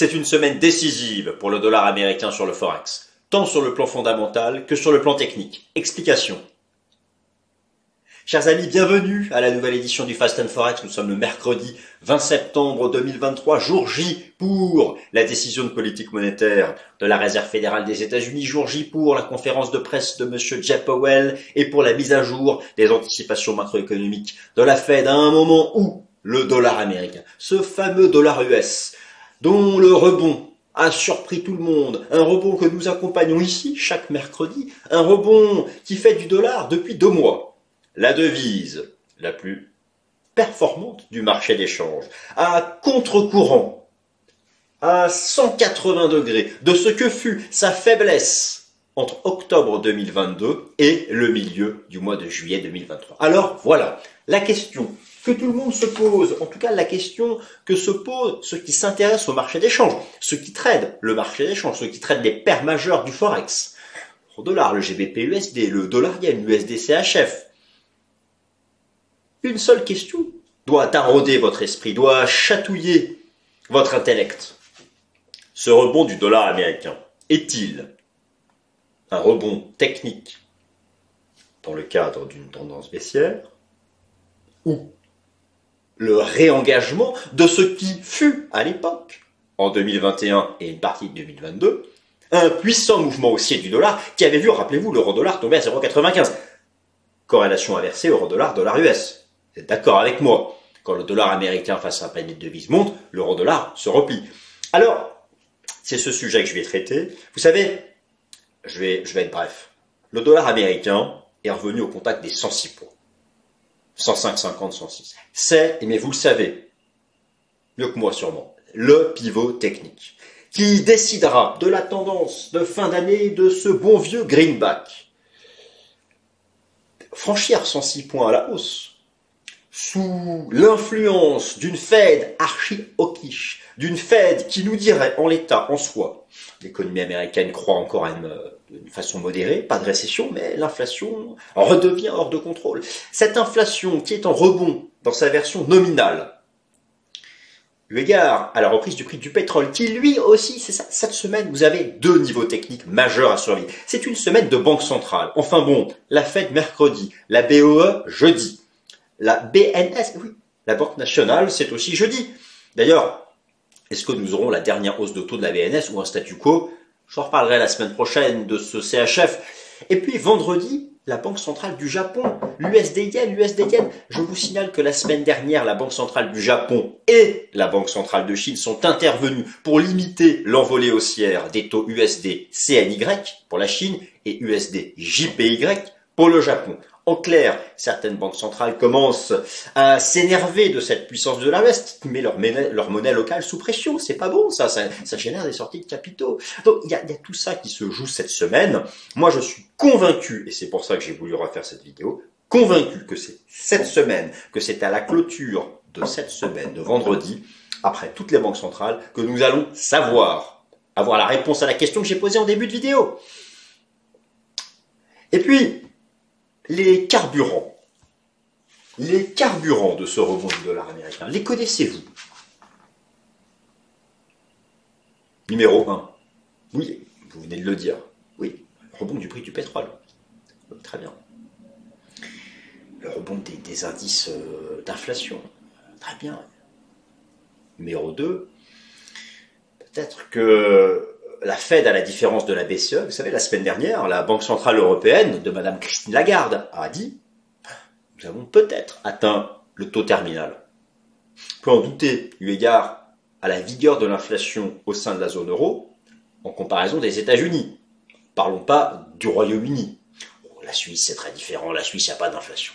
C'est une semaine décisive pour le dollar américain sur le Forex, tant sur le plan fondamental que sur le plan technique. Explication. Chers amis, bienvenue à la nouvelle édition du Fast and Forex. Nous sommes le mercredi 20 septembre 2023, jour J pour la décision de politique monétaire de la Réserve fédérale des États-Unis, jour J pour la conférence de presse de monsieur Jeff Powell et pour la mise à jour des anticipations macroéconomiques de la Fed à un moment où le dollar américain, ce fameux dollar US, dont le rebond a surpris tout le monde, un rebond que nous accompagnons ici chaque mercredi, un rebond qui fait du dollar depuis deux mois. La devise la plus performante du marché d'échange, à contre-courant, à 180 degrés. De ce que fut sa faiblesse entre octobre 2022 et le milieu du mois de juillet 2023. Alors voilà, la question que tout le monde se pose, en tout cas la question que se posent ceux qui s'intéressent au marché d'échange, ceux qui tradent le marché d'échange, ceux qui tradent les paires majeures du Forex, le dollar, le GBP USD, le dollar yen, l'USD CHF, une seule question doit tarauder votre esprit, doit chatouiller votre intellect. Ce rebond du dollar américain est-il un rebond technique dans le cadre d'une tendance baissière ou le réengagement de ce qui fut à l'époque, en 2021 et une partie de 2022, un puissant mouvement haussier du dollar qui avait vu, rappelez-vous, l'euro-dollar tomber à 0,95. Corrélation inversée euro-dollar, dollar US êtes d'accord avec moi? Quand le dollar américain face à un panier de devises monte, l'euro-dollar se replie. Alors, c'est ce sujet que je vais traiter. Vous savez, je vais, je vais être bref. Le dollar américain est revenu au contact des 106 points. 105, 50, 106. C'est, mais vous le savez, mieux que moi sûrement, le pivot technique qui décidera de la tendance de fin d'année de ce bon vieux greenback. Franchir 106 points à la hausse, sous l'influence d'une Fed archi-hawkish, d'une Fed qui nous dirait en l'état, en soi, l'économie américaine croît encore à une, façon modérée, pas de récession, mais l'inflation redevient hors de contrôle. Cette inflation qui est en rebond dans sa version nominale, eu égard à la reprise du prix du pétrole, qui lui aussi, c'est ça, cette semaine, vous avez deux niveaux techniques majeurs à surveiller. C'est une semaine de banque centrale. Enfin bon, la Fed mercredi, la BOE jeudi. La BNS, oui, la Banque nationale, c'est aussi jeudi. D'ailleurs, est-ce que nous aurons la dernière hausse de taux de la BNS ou un statu quo Je reparlerai la semaine prochaine de ce CHF. Et puis vendredi, la Banque centrale du Japon, l'USD yen, l'USD yen. Je vous signale que la semaine dernière, la Banque centrale du Japon et la Banque centrale de Chine sont intervenues pour limiter l'envolée haussière des taux USD CNY pour la Chine et USD JPY pour le Japon. En clair, certaines banques centrales commencent à s'énerver de cette puissance de la West, qui met leur monnaie, locale sous pression. C'est pas bon, ça, ça, génère des sorties de capitaux. Donc il y a, y a tout ça qui se joue cette semaine. Moi, je suis convaincu, et c'est pour ça que j'ai voulu refaire cette vidéo, convaincu que c'est cette semaine, que c'est à la clôture de cette semaine, de vendredi, après toutes les banques centrales, que nous allons savoir, avoir la réponse à la question que j'ai posée en début de vidéo. Et puis, les carburants. Les carburants de ce rebond du dollar américain, les connaissez-vous? Numéro 1. Oui, vous venez de le dire. Oui, rebond du prix du pétrole. très bien. Le rebond des, indices euh, d'inflation. Très bien. Numéro 2. Peut-être que la Fed, à la différence de la BCE, vous savez, la semaine dernière, la Banque Centrale Européenne de Madame Christine Lagarde a dit, nous avons peut-être atteint le taux terminal. On peut en douter, eu égard à la vigueur de l'inflation au sein de la zone euro, en comparaison des États-Unis. Parlons pas du Royaume-Uni. la Suisse, c'est très différent. La Suisse, il n'y a pas d'inflation.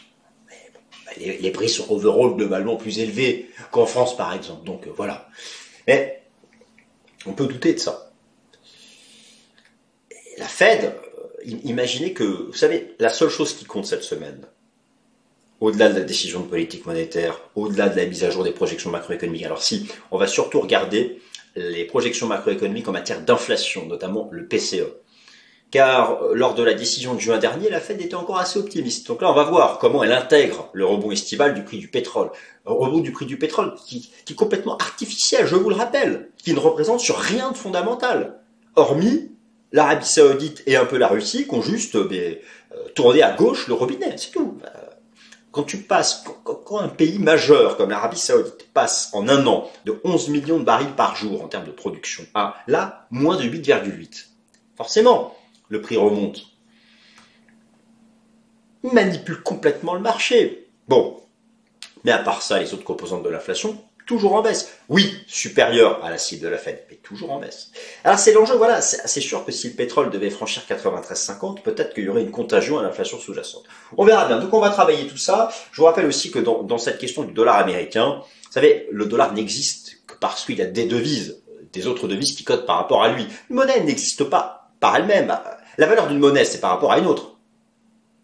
Bah, les, prix sont overall globalement plus élevés qu'en France, par exemple. Donc, euh, voilà. Mais on peut douter de ça Fed, euh, imaginez que, vous savez, la seule chose qui compte cette semaine, au-delà de la décision de politique monétaire, au-delà de la mise à jour des projections macroéconomiques, alors si, on va surtout regarder les projections macroéconomiques en matière d'inflation, notamment le PCE, car euh, lors de la décision de juin dernier, la Fed était encore assez optimiste. Donc là, on va voir comment elle intègre le rebond estival du prix du pétrole. Un rebond du prix du pétrole qui, est complètement artificiel, je vous le rappelle, qui ne représente sur rien de fondamental, hormis l'Arabie Saoudite et un peu la Russie qui ont juste euh, tourné à gauche le robinet, c'est tout quand tu passes, quand, un pays majeur comme l'Arabie Saoudite passe en un an de 11 millions de barils par jour en termes de production à là, moins de 8,8, forcément, le prix remonte. Il manipule complètement le marché. Bon. Mais à part ça, les autres composantes de l'inflation, toujours en baisse. Oui, supérieur à la cible de la Fed, mais toujours en baisse. Alors c'est l'enjeu, voilà, c'est sûr que si le pétrole devait franchir 93,50, peut-être qu'il y aurait une contagion à l'inflation sous-jacente. On verra bien. Donc on va travailler tout ça. Je vous rappelle aussi que dans, dans cette question du dollar américain, vous savez, le dollar n'existe que parce qu'il a des devises, des autres devises qui cotent par rapport à lui. Une monnaie n'existe pas par elle-même. La valeur d'une monnaie, c'est par rapport à une autre.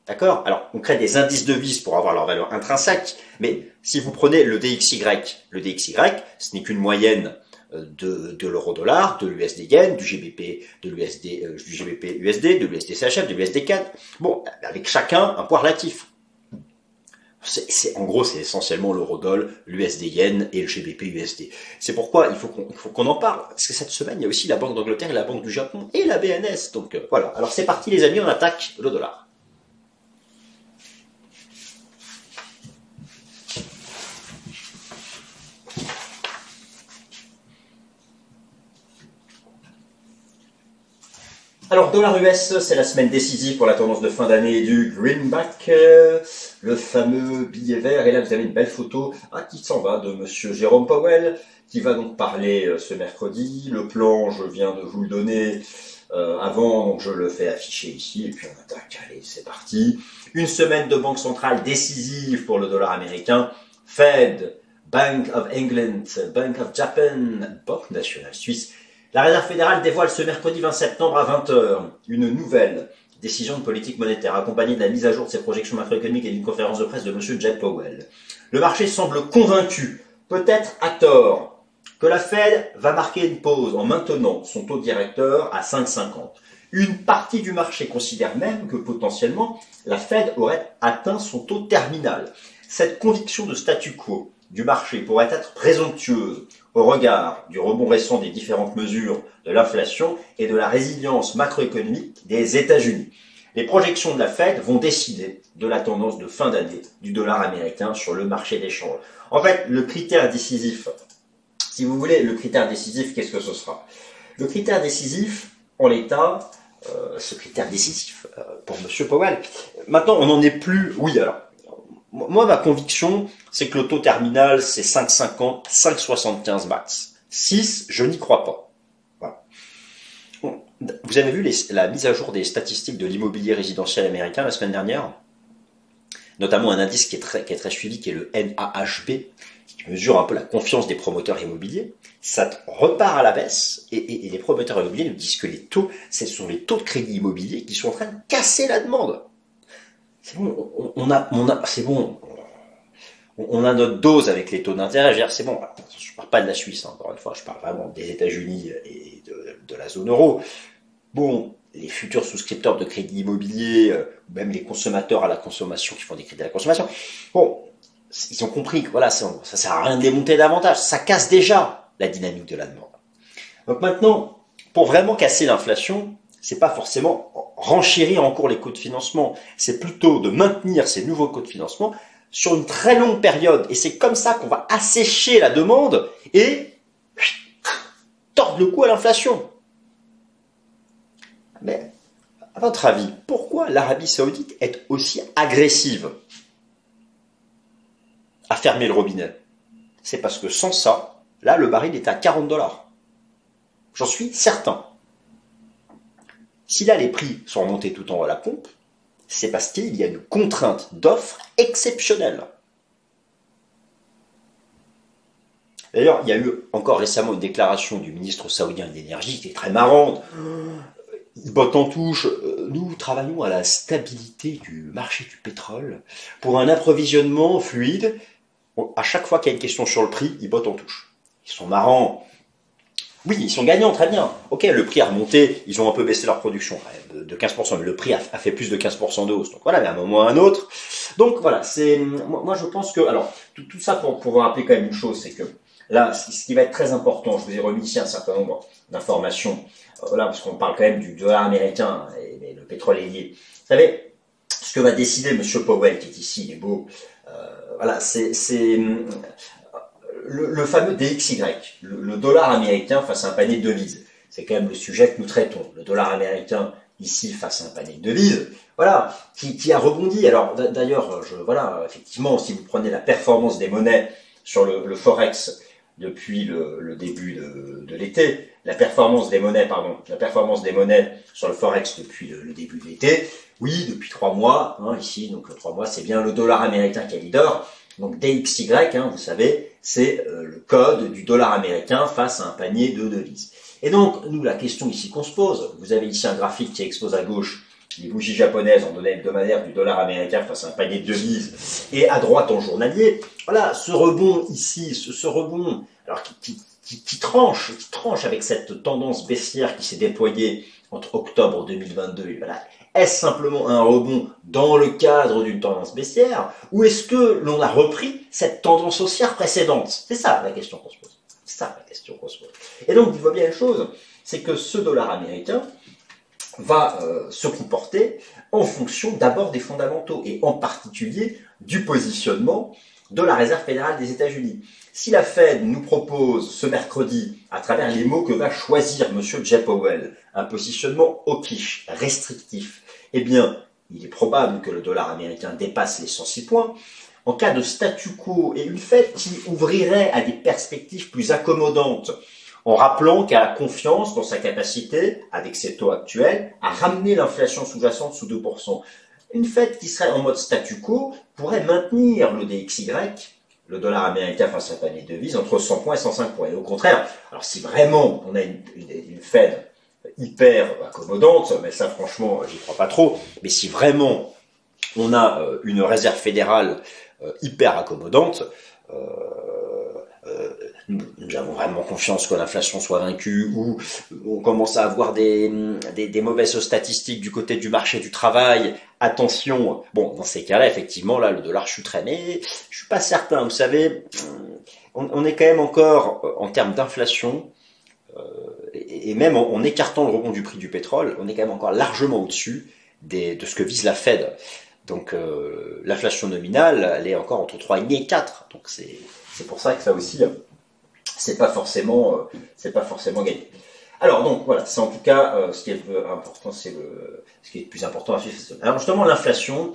D'accord Alors, on crée des indices de devises pour avoir leur valeur intrinsèque, mais si vous prenez le DXY, le DXY, ce n'est qu'une moyenne euh, de, de l'euro-dollar, de l'USD yen, du GBP, de l'USD, euh, du GBP USD, de l'USD CHF, de l'USD CAD. Bon, avec chacun un poids relatif. C'est, en gros, c'est essentiellement l'euro-dollar, l'USD yen et le GBP USD. C'est pourquoi il faut qu'on, en parle. Parce que cette semaine, il y a aussi la Banque d'Angleterre et la Banque du Japon et la BNS. Donc euh, voilà. Alors c'est parti les amis, on attaque le dollar. Alors, dollar US, c'est la semaine décisive pour la tendance de fin d'année du Greenback, le fameux billet vert. Et là, vous avez une belle photo ah, qui s'en va de monsieur Jérôme Powell, qui va donc parler euh, ce mercredi. Le plan, je viens de vous le donner euh, avant, donc je le fais afficher ici. Et puis on attaque, allez, c'est parti. Une semaine de banque centrale décisive pour le dollar américain. Fed, Bank of England, Bank of Japan, Banque nationale suisse la Réserve fédérale dévoile ce mercredi 20 septembre à 20h une nouvelle décision de politique monétaire accompagnée de la mise à jour de ses projections macroéconomiques et d'une conférence de presse de M. Jack Powell. Le marché semble convaincu, peut-être à tort, que la Fed va marquer une pause en maintenant son taux directeur à 5,50. Une partie du marché considère même que potentiellement la Fed aurait atteint son taux terminal. Cette conviction de statu quo du marché pourrait être présomptueuse au regard du rebond récent des différentes mesures de l'inflation et de la résilience macroéconomique des États-Unis. Les projections de la Fed vont décider de la tendance de fin d'année du dollar américain sur le marché des changes. En fait, le critère décisif, si vous voulez, le critère décisif, qu'est-ce que ce sera? Le critère décisif, en l'état, euh, ce critère décisif euh, pour M. Powell, maintenant on n'en est plus, oui alors, moi, ma conviction, c'est que le taux terminal, c'est 5,50, 5,75 max. 6, je n'y crois pas. Vous avez vu la mise à jour des statistiques de l'immobilier résidentiel américain la semaine dernière? Notamment un indice qui est très, qui est très suivi, qui est le NAHB, qui mesure un peu la confiance des promoteurs immobiliers. Ça repart à la baisse et, et les promoteurs immobiliers nous disent que les taux, ce sont les taux de crédit immobilier qui sont en train de casser la demande on a, notre dose avec les taux d'intérêt. C'est bon, je parle pas de la Suisse, hein, encore une fois, je parle vraiment des États-Unis et de, la zone euro. Bon, les futurs souscripteurs de crédit immobilier, euh, même les consommateurs à la consommation qui font des crédits à la consommation, bon, ils ont compris que ça, ça sert à rien de démonter davantage. Ça casse déjà la dynamique de la demande. Donc maintenant, pour vraiment casser l'inflation, c'est pas forcément renchérir encore les coûts de financement, c'est plutôt de maintenir ces nouveaux coûts de financement sur une très longue période. Et c'est comme ça qu'on va assécher la demande et tordre le cou à l'inflation. Mais, à votre avis, pourquoi l'Arabie saoudite est aussi agressive à fermer le robinet? C'est parce que sans ça, là, le baril est à 40 dollars. J'en suis certain. Si là les prix sont remontés tout en haut à la pompe, c'est parce qu'il y a une contrainte d'offre exceptionnelle. D'ailleurs, il y a eu encore récemment une déclaration du ministre saoudien de l'énergie qui est très marrante. Il botte en touche. Nous travaillons à la stabilité du marché du pétrole pour un approvisionnement fluide. À chaque fois qu'il y a une question sur le prix, ils bottent en touche. Ils sont marrants. Oui, ils sont gagnants, très bien. Ok, le prix a remonté, ils ont un peu baissé leur production de 15%, mais le prix a, fait plus de 15% de hausse. Donc voilà, mais à un moment ou à un autre. Donc voilà, c'est moi je pense que alors tout, ça pour, pour rappeler quand même une chose, c'est que là, ce qui va être très important, je vous ai remis ici un certain nombre d'informations. Euh, voilà, parce qu'on parle quand même du dollar américain et, le pétrole est lié. Vous savez, ce que va décider Monsieur Powell, qui est ici, il est beau. Euh, voilà, c'est le, fameux DXY, le, dollar américain face à un panier de devises. C'est quand même le sujet que nous traitons. Le dollar américain ici face à un panier de devises, voilà, qui, a rebondi. Alors d'ailleurs, je, voilà, effectivement, si vous prenez la performance des monnaies sur le, forex depuis le, début de, l'été, la performance des monnaies, pardon, la performance des monnaies sur le forex depuis le, début de l'été, oui, depuis trois mois, hein, ici, donc trois mois, c'est bien le dollar américain qui est leader. Donc DXY, hein, vous savez, c'est euh, le code du dollar américain face à un panier de devises. Et donc, nous, la question ici qu'on se pose, vous avez ici un graphique qui expose à gauche les bougies japonaises en données hebdomadaires du dollar américain face à un panier de devises, et à droite en journalier. Voilà, ce rebond ici, ce, rebond, alors qui, tranche, qui tranche avec cette tendance baissière qui s'est déployée entre octobre 2022 et voilà, est-ce simplement un rebond dans le cadre d'une tendance baissière ou est-ce que l'on a repris cette tendance haussière précédente? C'est ça la question qu'on se pose. C'est ça la question. Et donc, vous voyez bien une chose, c'est que ce dollar américain va euh, se comporter en fonction d'abord des fondamentaux et en particulier du positionnement de la Réserve fédérale des États-Unis. Si la Fed nous propose ce mercredi, à travers les mots que va choisir M. Jay Powell, un positionnement hawkish, restrictif, eh bien, il est probable que le dollar américain dépasse les 106 points. En cas de statu quo et une Fed qui ouvrirait à des perspectives plus accommodantes, en rappelant qu'elle a confiance dans sa capacité, avec ses taux actuels, à ramener l'inflation sous-jacente sous 2%. Une Fed qui serait en mode statu quo pourrait maintenir le DXY le dollar américain face à un panier de devises entre 100 points et 105 points. Et au contraire, alors si vraiment on a une, Fed hyper accommodante, mais ça franchement j'y crois pas trop, mais si vraiment on a euh, une réserve fédérale euh, hyper accommodante, euh, nous avons vraiment confiance que l'inflation soit vaincue ou on commence à avoir des, des, mauvaises statistiques du côté du marché du travail. Attention, bon, dans ces cas-là, effectivement, là, le dollar chuterait, mais je suis pas certain. Vous savez, on, est quand même encore, euh, en termes d'inflation, euh, et, même en, écartant le rebond du prix du pétrole, on est quand même encore largement au-dessus de ce que vise la Fed. Donc euh, l'inflation nominale, elle est encore entre 3,5 et 4. Donc c'est pour ça que ça aussi, c'est pas forcément, euh, c'est pas forcément gagné. Alors donc voilà, c'est en tout cas euh, ce qui est important, c'est le, ce qui est le plus important à suivre. Alors justement l'inflation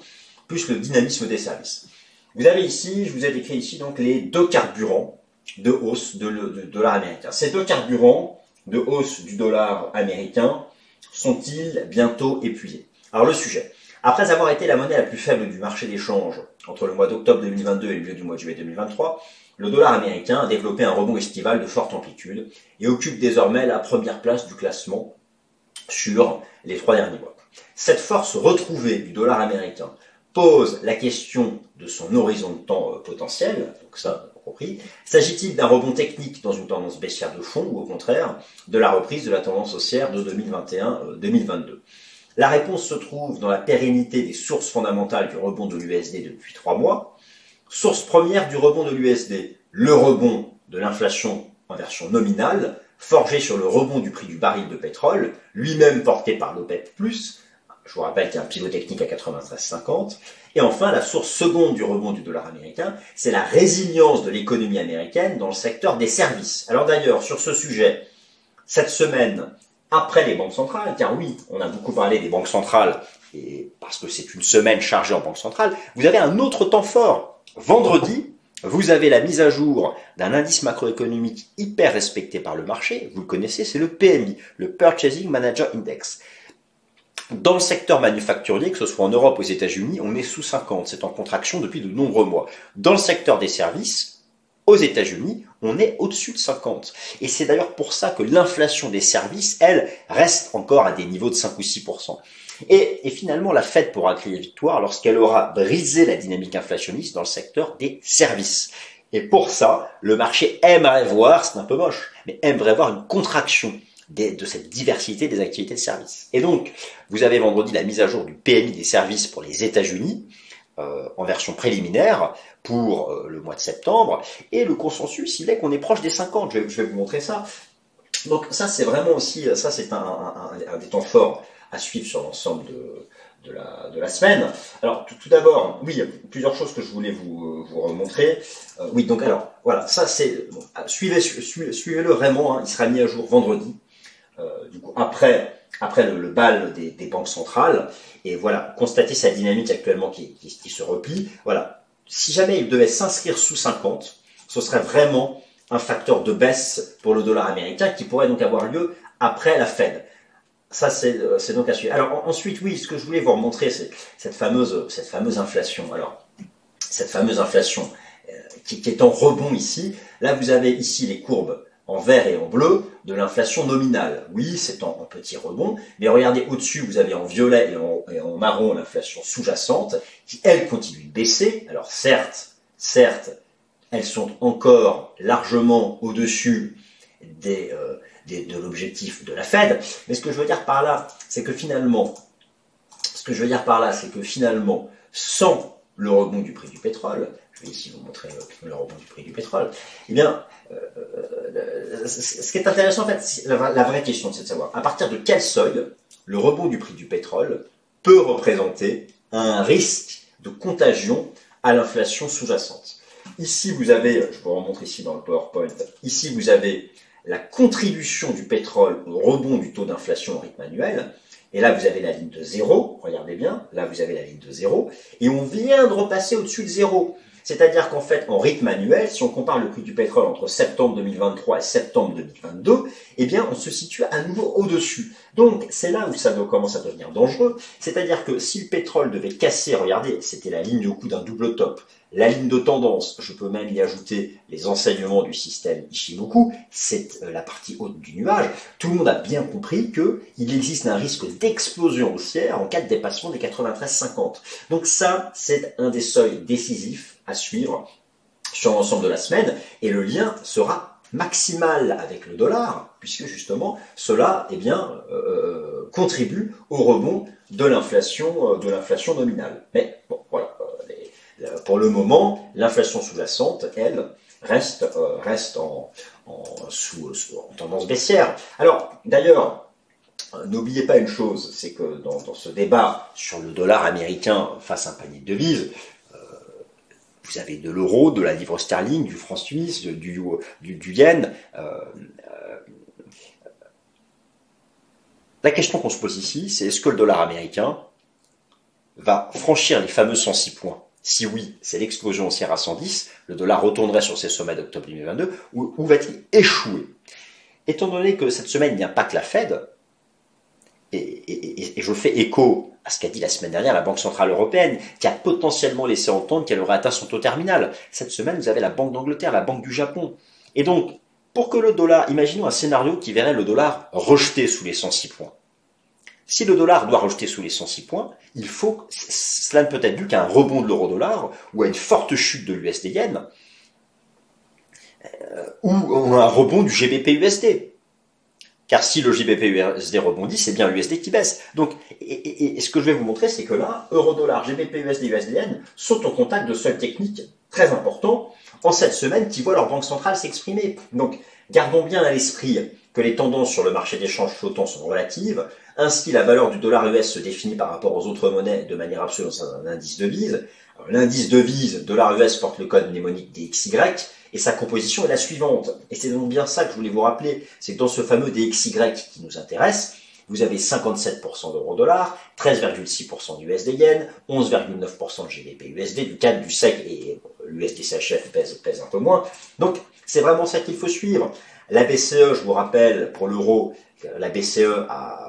plus le dynamisme des services. Vous avez ici, je vous ai décrit ici donc les deux carburants de hausse de, de dollar américain. Ces deux carburants de hausse du dollar américain sont-ils bientôt épuisés? Alors le sujet. Après avoir été la monnaie la plus faible du marché d'échange entre le mois d'octobre 2022 et le milieu du mois de juillet 2023, le dollar américain a développé un rebond estival de forte amplitude et occupe désormais la première place du classement sur les trois derniers mois. Cette force retrouvée du dollar américain pose la question de son horizon de temps euh, potentiel, donc ça, compris. S'agit-il d'un rebond technique dans une tendance baissière de fond ou au contraire de la reprise de la tendance haussière de 2021-2022 euh, La réponse se trouve dans la pérennité des sources fondamentales du rebond de l'USD depuis trois mois, Source première du rebond de l'USD, le rebond de l'inflation en version nominale, forgé sur le rebond du prix du baril de pétrole, lui-même porté par l'OPEP+, je vous rappelle qu'il y a un pivot technique à 93,50. Et enfin, la source seconde du rebond du dollar américain, c'est la résilience de l'économie américaine dans le secteur des services. Alors d'ailleurs, sur ce sujet, cette semaine, après les banques centrales, car oui, on a beaucoup parlé des banques centrales, et parce que c'est une semaine chargée en banque centrale, vous avez un autre temps fort Vendredi, vous avez la mise à jour d'un indice macroéconomique hyper respecté par le marché. Vous le connaissez, c'est le PMI, le Purchasing Manager Index. Dans le secteur manufacturier, que ce soit en Europe ou aux États-Unis, on est sous 50. C'est en contraction depuis de nombreux mois. Dans le secteur des services, aux États-Unis, on est au-dessus de 50. Et c'est d'ailleurs pour ça que l'inflation des services, elle, reste encore à des niveaux de 5 ou 6 et, finalement, la Fed pourra crier victoire lorsqu'elle aura brisé la dynamique inflationniste dans le secteur des services. Et pour ça, le marché aimerait voir, c'est un peu moche, mais aimerait voir une contraction de cette diversité des activités de services. Et donc, vous avez vendredi la mise à jour du PMI des services pour les États-Unis, euh, en version préliminaire pour euh, le mois de septembre, et le consensus, il est qu'on est proche des 50. Je vais, vous montrer ça. Donc ça, c'est vraiment aussi, ça c'est un, des temps forts à suivre sur l'ensemble de, la, semaine. Alors tout, d'abord, oui, plusieurs choses que je voulais vous, vous remontrer. Euh, oui, donc alors, voilà, ça c'est, suivez, suivez, le vraiment, hein, il sera mis à jour vendredi. coup, après après le, bal des, banques centrales, et voilà, constater sa dynamique actuellement qui, se replie. Voilà, si jamais il devait s'inscrire sous 50, ce serait vraiment un facteur de baisse pour le dollar américain qui pourrait donc avoir lieu après la Fed. Ça, c'est euh, donc à suivre. Alors ensuite, oui, ce que je voulais vous remontrer, c'est cette fameuse, inflation. Alors, cette fameuse inflation euh, qui, qui est en rebond ici. Là, vous avez ici les courbes en vert et en bleu de l'inflation nominale. Oui, c'est en, petit rebond, mais regardez au-dessus, vous avez en violet et en, marron l'inflation sous-jacente, qui elle continue de baisser. Alors certes, certes, elles sont encore largement au-dessus des, euh, de l'objectif de la Fed, mais ce que je veux dire par là, c'est que finalement, ce que je veux dire par là, c'est que finalement, sans le rebond du prix du pétrole, je vais ici vous montrer le rebond du prix du pétrole, eh bien, euh, euh, ce qui est intéressant, en fait, la, vraie question, c'est de savoir à partir de quel seuil le rebond du prix du pétrole peut représenter un risque de contagion à l'inflation sous-jacente? Ici, vous avez, je vous remontre ici dans le PowerPoint, ici, vous avez la contribution du pétrole au rebond du taux d'inflation au rythme annuel. Et là, vous avez la ligne de zéro, regardez bien, là, vous avez la ligne de zéro, et on vient de repasser au-dessus de zéro. C'est-à-dire qu'en fait, en rythme annuel, si on compare le prix du pétrole entre septembre 2023 et septembre 2022, eh bien, on se situe à nouveau au-dessus. Donc, c'est là où ça commence à devenir dangereux. C'est-à-dire que si le pétrole devait casser, regardez, c'était la ligne au coup d'un double top, la ligne de tendance, je peux même y ajouter les enseignements du système Ishimoku, c'est euh, la partie haute du nuage. Tout le monde a bien compris qu'il existe un risque d'explosion haussière en cas de dépassement des 93,50. Donc ça, c'est un des seuils décisifs à suivre sur l'ensemble de la semaine, et le lien sera maximal avec le dollar, puisque justement cela eh bien, euh, euh, contribue au rebond de l'inflation de l'inflation nominale. Mais bon, voilà, pour le moment, l'inflation sous-jacente, elle, reste, euh, reste en, sous, tendance baissière. Alors, d'ailleurs, euh, N'oubliez pas une chose, c'est que dans, ce débat sur le dollar américain face à un panier de devises, euh, vous avez de l'euro, de la livre sterling, du franc suisse, du, yen. la question qu'on se pose ici, c'est est-ce que le dollar américain va franchir les fameux 106 points? Si oui, c'est l'explosion haussière à 110, le dollar retournerait sur ses sommets d'octobre 2022, ou, va-t-il échouer? Étant donné que cette semaine, il n'y a pas que la Fed, et, je fais écho à ce qu'a dit la semaine dernière la Banque Centrale Européenne, qui a potentiellement laissé entendre qu'elle aurait atteint son taux terminal. Cette semaine, vous avez la Banque d'Angleterre, la Banque du Japon. Et donc, pour que le dollar, imaginons un scénario qui verrait le dollar rejeté sous les 106 points. Si le dollar doit rejeter sous les 106 points, il faut, cela ne peut être dû qu'à un rebond de l'euro-dollar ou à une forte chute de l'USD-yen euh, ou un rebond du GBP-USD. Car si le GBP-USD rebondit, c'est bien l'USD qui baisse. Donc, et, ce que je vais vous montrer, c'est que là, euro-dollar, GBP-USD, USD-yen sont en contact de seuils techniques très importants en cette semaine qui voient leur banque centrale s'exprimer. Donc, gardons bien à l'esprit que les tendances sur le marché d'échange flottant sont relatives, ainsi, la valeur du dollar US se définit par rapport aux autres monnaies de manière absolue dans un indice de devise. L'indice de devise dollar US porte le code mnémonique DXY et sa composition est la suivante. Et c'est donc bien ça que je voulais vous rappeler, c'est que dans ce fameux DXY qui nous intéresse, vous avez 57% d'euro-dollar, 13,6% d'USD yen, 11,9% de GBP USD, du CAD, du SEC et l'USD CHF pèse, un peu moins. Donc c'est vraiment ça qu'il faut suivre. La BCE, je vous rappelle, pour l'euro, la BCE a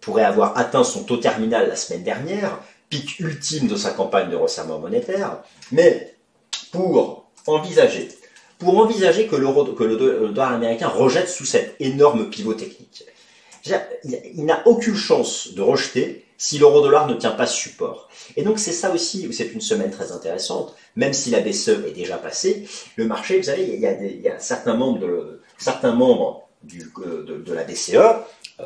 pourrait avoir atteint son taux terminal la semaine dernière, pic ultime de sa campagne de resserrement monétaire, mais pour envisager, pour envisager que, que le dollar américain rejette sous cet énorme pivot technique, Il n'a aucune chance de rejeter si l'euro-dollar ne tient pas support. Et donc c'est ça aussi, c'est une semaine très intéressante, même si la BCE est déjà passée, le marché, vous savez, il y a, a certains membres de, certains membres du, de, la BCE, euh,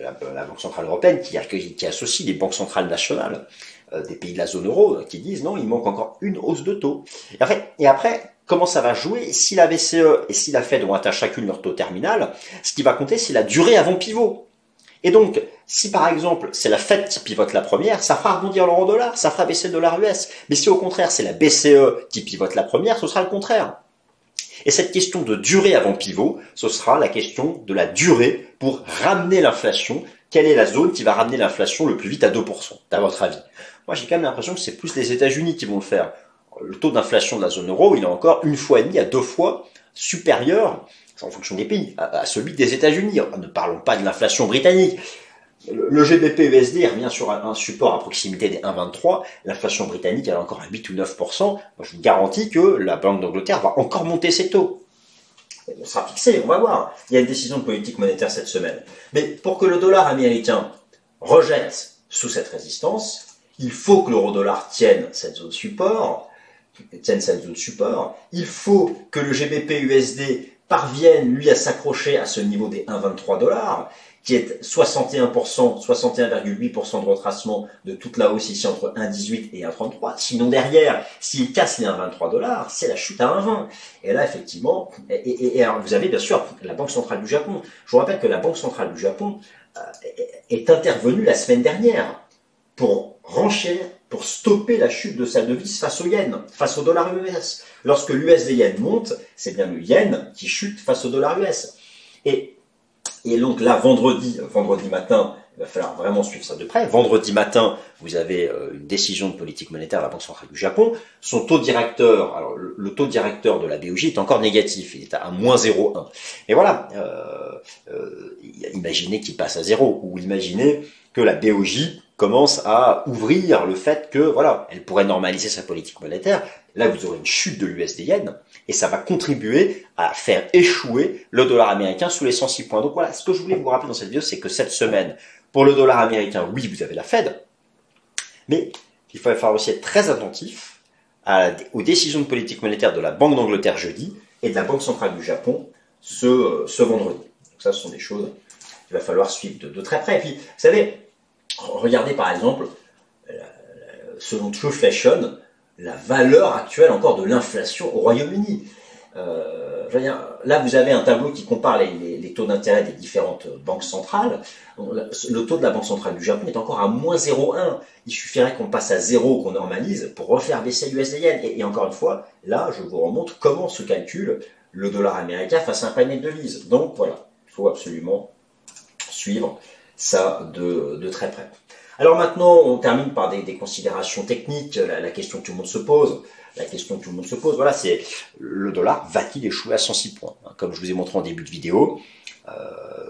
la, Banque Centrale Européenne, qui, qui, associe les banques centrales nationales euh, des pays de la zone euro, qui disent non, il manque encore une hausse de taux. Et après, et après comment ça va jouer Si la BCE et si la Fed ont atteint chacune leur taux terminal, ce qui va compter, c'est la durée avant pivot. Et donc, si par exemple c'est la Fed qui pivote la première, ça fera rebondir l'euro dollar, ça fera baisser le dollar US. Mais si au contraire c'est la BCE qui pivote la première, ce sera le contraire. Et cette question de durée avant pivot, ce sera la question de la durée pour ramener l'inflation. Quelle est la zone qui va ramener l'inflation le plus vite à 2%, à votre avis? Moi j'ai quand même l'impression que c'est plus les États-Unis qui vont le faire. Le taux d'inflation de la zone euro, il est encore une fois et demie à deux fois supérieur en fonction des pays, à, celui des États-Unis. Ne parlons pas de l'inflation britannique. Le, GBP USD revient sur un, support à proximité des 1,23. L'inflation britannique, elle est encore à 8 ou 9%. Moi, je vous garantis que la Banque d'Angleterre va encore monter ses taux. On sera fixé, on va voir. Il y a une décision de politique monétaire cette semaine. Mais pour que le dollar américain rejette sous cette résistance, il faut que l'euro-dollar tienne cette zone support, tienne cette zone support. Il faut que le GBP USD parvienne, lui, à s'accrocher à ce niveau des 1,23 dollars, qui est 61%, 61,8% de retracement de toute la hausse ici entre 1,18 et 1,33. Sinon derrière, s'il casse les 1,23 dollars, c'est la chute à 1,20. Et là, effectivement, et, alors vous avez bien sûr la Banque centrale du Japon. Je vous rappelle que la Banque centrale du Japon euh, est intervenue la semaine dernière pour renchérir pour stopper la chute de sa devise face au yen, face au dollar US. Lorsque l'USD yen monte, c'est bien le yen qui chute face au dollar US. Et, et donc là, vendredi, vendredi matin, il va falloir vraiment suivre ça de près. Vendredi matin, vous avez euh, une décision de politique monétaire de la Banque centrale du Japon. Son taux directeur, alors le, taux directeur de la BOJ est encore négatif, il est à moins 0,1. Et voilà, euh, euh, imaginez qu'il passe à zéro, ou imaginez que la BOJ commence à ouvrir le fait que voilà, elle pourrait normaliser sa politique monétaire. Là, vous aurez une chute de l'USD yen et ça va contribuer à faire échouer le dollar américain sous les 106 points. Donc voilà, ce que je voulais vous rappeler dans cette vidéo, c'est que cette semaine, pour le dollar américain, oui, vous avez la Fed, mais il va falloir aussi être très attentif aux décisions de politique monétaire de la Banque d'Angleterre jeudi et de la Banque centrale du Japon ce, ce vendredi. Donc ça, ce sont des choses qu'il va falloir suivre de, de très près. Et puis, vous savez, Regardez par exemple, selon True Fashion, la valeur actuelle encore de l'inflation au Royaume-Uni. Euh, là, vous avez un tableau qui compare les, taux d'intérêt des différentes banques centrales. Le taux de la Banque centrale du Japon est encore à moins 0,1. Il suffirait qu'on passe à zéro, qu'on normalise, pour refaire baisser l'USD yen. Et, et, encore une fois, là, je vous remontre comment se calcule le dollar américain face à un panier de devises. Donc voilà, il faut absolument suivre ça de, très près. Alors maintenant, on termine par des, considérations techniques. La, question que tout le monde se pose, la question que tout le monde se pose, voilà, c'est le dollar va-t-il échouer à 106 points Comme je vous ai montré en début de vidéo, euh,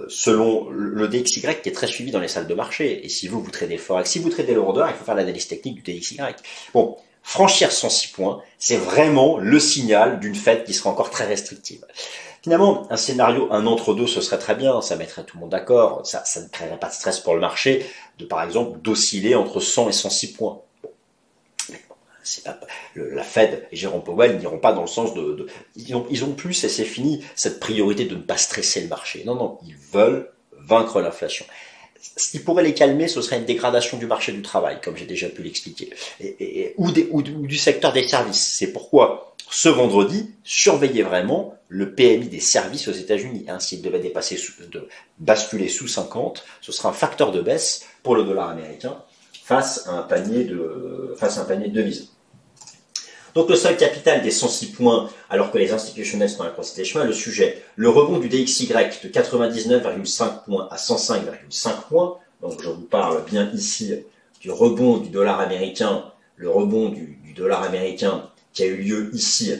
selon le DXY qui est très suivi dans les salles de marché, et si vous vous tradez forex, si vous tradez l'euro dollar, il faut faire l'analyse technique du DXY. Bon, franchir 106 points, c'est vraiment le signal d'une fête qui sera encore très restrictive. Finalement, un scénario, un entre-deux, ce serait très bien, ça mettrait tout le monde d'accord, ça, ça ne créerait pas de stress pour le marché, de par exemple d'osciller entre 100 et 106 points. la Fed et Jérôme Powell n'iront pas dans le sens de, ils, ont, ils ont plus, et c'est fini, cette priorité de ne pas stresser le marché. Non, non, ils veulent vaincre l'inflation. Ce qui pourrait les calmer, ce serait une dégradation du marché du travail, comme j'ai déjà pu l'expliquer, ou, du secteur des services. C'est pourquoi ce vendredi, surveillez vraiment le PMI des services aux États-Unis. Hein, S'il devait dépasser, basculer sous 50, ce sera un facteur de baisse pour le dollar américain face un panier de, face à un panier de devises. Donc le seul capital des 106 points, alors que les institutionnels sont à la croisée des chemins, le sujet, le rebond du DXY de 99,5 points à 105,5 points, donc je vous parle bien ici du rebond du dollar américain, le rebond du dollar américain qui a eu lieu ici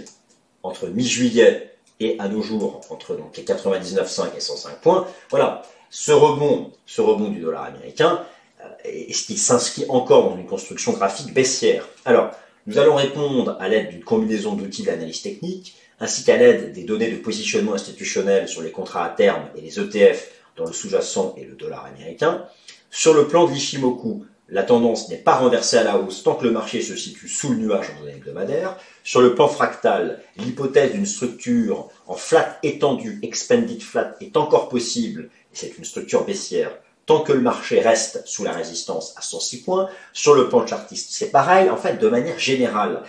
entre mi-juillet et à nos jours, entre donc les 99,5 et 105 points. Voilà, ce rebond, ce rebond du dollar américain, euh, est-ce qu'il s'inscrit encore dans une construction graphique baissière? Alors, nous allons répondre à l'aide d'une combinaison d'outils d'analyse technique, ainsi qu'à l'aide des données de positionnement institutionnel sur les contrats à terme et les ETF dans le sous-jacent et le dollar américain. Sur le plan de l'Ishimoku, la tendance n'est pas renversée à la hausse tant que le marché se situe sous le nuage en zone hebdomadaire. Sur le plan fractal, l'hypothèse d'une structure en flat étendu, expanded flat, est encore possible, et c'est une structure baissière, tant que le marché reste sous la résistance à 106 points. Sur le plan chartiste, c'est pareil, en fait, de manière générale.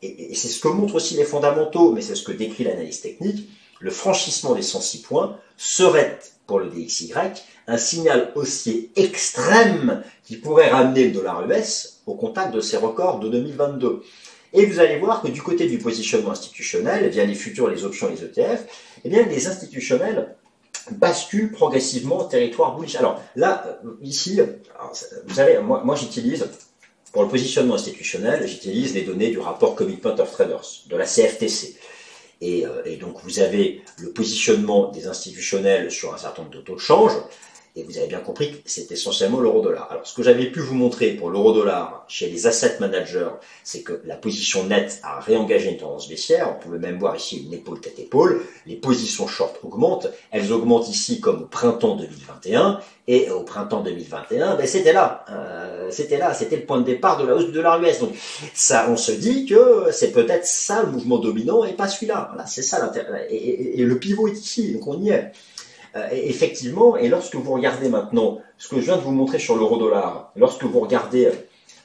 Et, c'est ce que montrent aussi les fondamentaux, mais c'est ce que décrit l'analyse technique. Le franchissement des 106 points serait, pour le DXY, un signal haussier extrême qui pourrait ramener le dollar US au contact de ses records de 2022. Et vous allez voir que du côté du positionnement institutionnel, via les futurs, les options, les ETF, eh bien, les institutionnels basculent progressivement au territoire bullish. Alors là, euh, ici, vous savez, moi, moi j'utilise, pour le positionnement institutionnel, j'utilise les données du rapport Commitment of Traders, de la CFTC. Et, euh, et, donc vous avez le positionnement des institutionnels sur un certain nombre de taux de change, et vous avez bien compris que c'est essentiellement l'euro-dollar. Alors, ce que j'avais pu vous montrer pour l'euro-dollar chez les asset managers, c'est que la position nette a réengagé une tendance baissière. On pouvait même voir ici une épaule tête épaule. Les positions short augmentent. Elles augmentent ici comme au printemps 2021. Et au printemps 2021, ben c'était là. Euh, c'était là. C'était le point de départ de la hausse du dollar US. Donc, ça, on se dit que c'est peut-être ça le mouvement dominant et pas celui-là. Voilà, c'est ça l'intérêt. Et, et le pivot est ici. Donc, on y est. Euh, effectivement, et lorsque vous regardez maintenant ce que je viens de vous montrer sur l'euro-dollar, lorsque vous regardez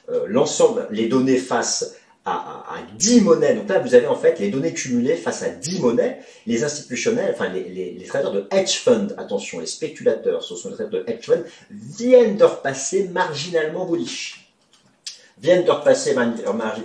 euh, l'ensemble, les données face à, à, 10 monnaies, donc là vous avez en fait les données cumulées face à 10 monnaies, les institutionnels, enfin les traders de hedge fund, attention, les spéculateurs, ce sont les traders de hedge fund, viennent de repasser marginalement bullish. Viennent de repasser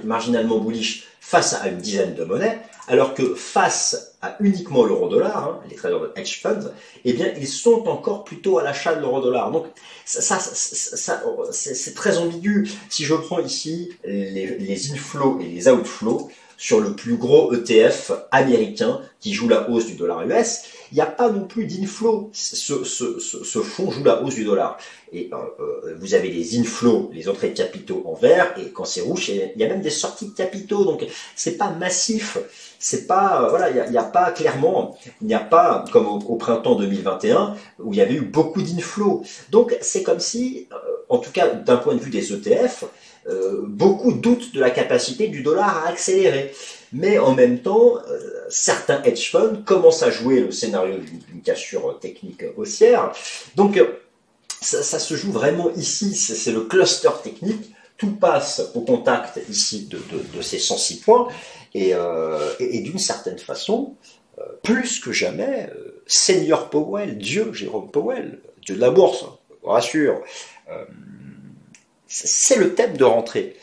marginalement bullish face à une dizaine de monnaies, alors que face à uniquement l'euro-dollar, hein, les traders de hedge funds, eh bien, ils sont encore plutôt à l'achat de l'euro-dollar. Donc, ça, ça, c'est très ambigu. Si je prends ici les, inflows et les outflows, sur le plus gros ETF américain qui joue la hausse du dollar US, il n'y a pas non plus d'inflow. Ce, ce, ce, fonds joue la hausse du dollar. Et euh, euh, vous avez les inflows, les entrées de capitaux en vert, et quand c'est rouge, il y a même des sorties de capitaux. Donc c'est pas massif. C'est pas euh, voilà, il n'y a, pas clairement, il n'y a pas comme au, printemps 2021 où il y avait eu beaucoup d'inflows. Donc c'est comme si, en tout cas d'un point de vue des ETF, euh, beaucoup doutent de la capacité du dollar à accélérer. Mais en même temps, euh, certains hedge funds commencent à jouer le scénario d'une cassure technique haussière. Donc, euh, ça, se joue vraiment ici, c'est le cluster technique. Tout passe au contact ici de, ces 106 points. Et, et, d'une certaine façon, plus que jamais, Senior Powell, Dieu Jérôme Powell, Dieu de la bourse, rassure, c'est le thème de rentrée.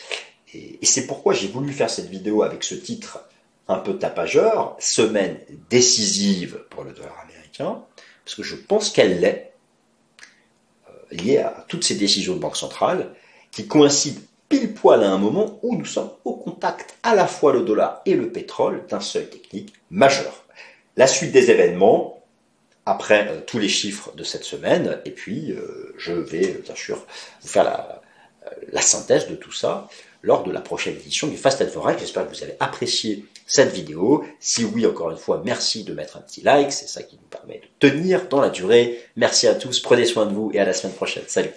Et, c'est pourquoi j'ai voulu faire cette vidéo avec ce titre un peu tapageur, semaine décisive pour le dollar américain, parce que je pense qu'elle l'est, euh, liée à toutes ces décisions de banque centrale, qui coïncident pile poil à un moment où nous sommes au contact à la fois le dollar et le pétrole d'un seuil technique majeur. La suite des événements, après euh, tous les chiffres de cette semaine, et puis euh, je vais bien sûr vous faire la, synthèse de tout ça lors de la prochaine édition du Fast Forex. J'espère que vous avez apprécié cette vidéo. Si oui, encore une fois, merci de mettre un petit like. C'est ça qui nous permet de tenir dans la durée. Merci à tous. Prenez soin de vous et à la semaine prochaine. Salut.